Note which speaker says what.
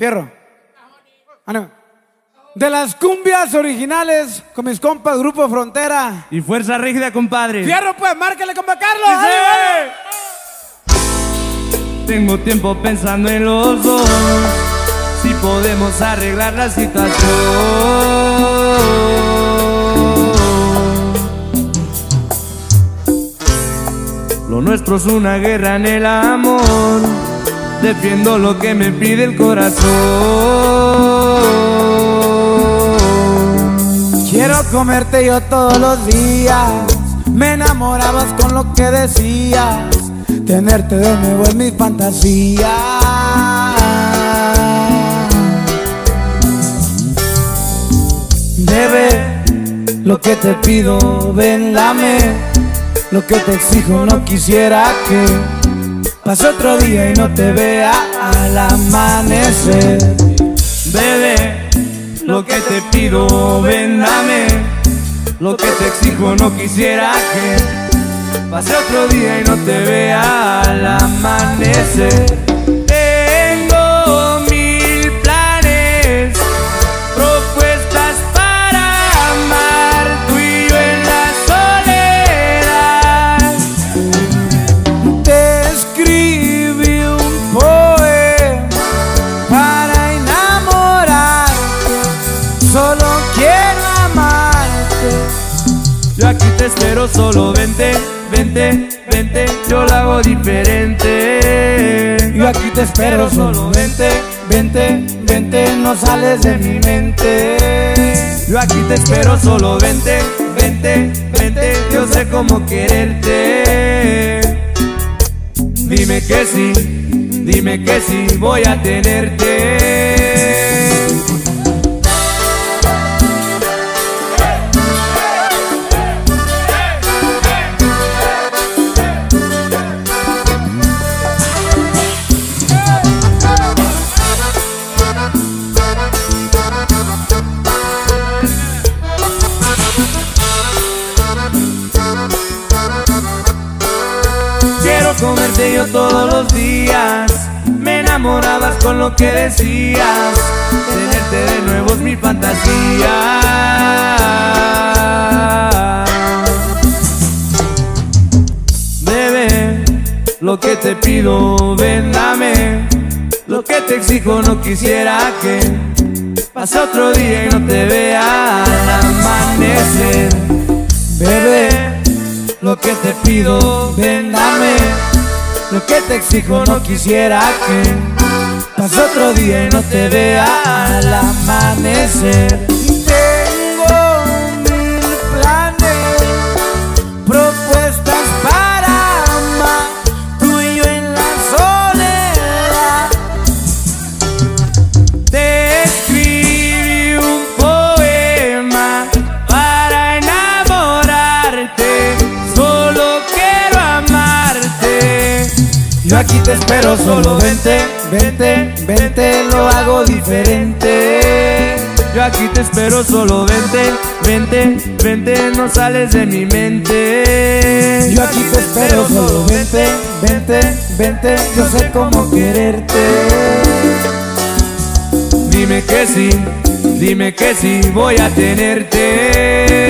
Speaker 1: Fierro. Ah, no. De las cumbias originales con mis compas Grupo Frontera.
Speaker 2: Y Fuerza Rígida, compadre.
Speaker 1: Fierro, pues, márcale, compa Carlos. Dale,
Speaker 2: Tengo tiempo pensando en los dos. Si podemos arreglar la situación. Lo nuestro es una guerra en el amor. Defiendo lo que me pide el corazón.
Speaker 1: Quiero comerte yo todos los días. Me enamorabas con lo que decías. Tenerte de nuevo es mi fantasía. Bebé, lo que te pido, ven. Lo que te exijo, no quisiera que pase otro día y no te vea al amanecer.
Speaker 2: Bebé, lo que te pido, ven, dame. Lo que te exijo, no quisiera que pase otro día y no te vea al amanecer. Yo aquí te espero, solo vente, vente, vente, yo lo hago diferente.
Speaker 1: Yo aquí te espero, solo vente, vente, vente, no sales de mi mente.
Speaker 2: Yo aquí te espero, solo vente, vente, vente, yo sé cómo quererte. Dime que sí, dime que sí, voy a tenerte. Comerte yo todos los días. Me enamorabas con lo que decías. Tenerte de nuevo es mi fantasía. Bebé, lo que te pido, ven, dame. Lo que te exijo, no quisiera que pase otro día y no te vea al amanecer. Bebé, lo que te pido, ven, dame. Lo que te exijo, no quisiera que pase otro día y no te vea al amanecer.
Speaker 1: Yo aquí te espero, solo vente, vente, vente, lo hago diferente.
Speaker 2: Yo aquí te espero, solo vente, vente, vente, no sales de mi mente.
Speaker 1: Yo aquí te espero, solo vente, vente, vente, yo sé cómo quererte.
Speaker 2: Dime que sí, dime que sí, voy a tenerte.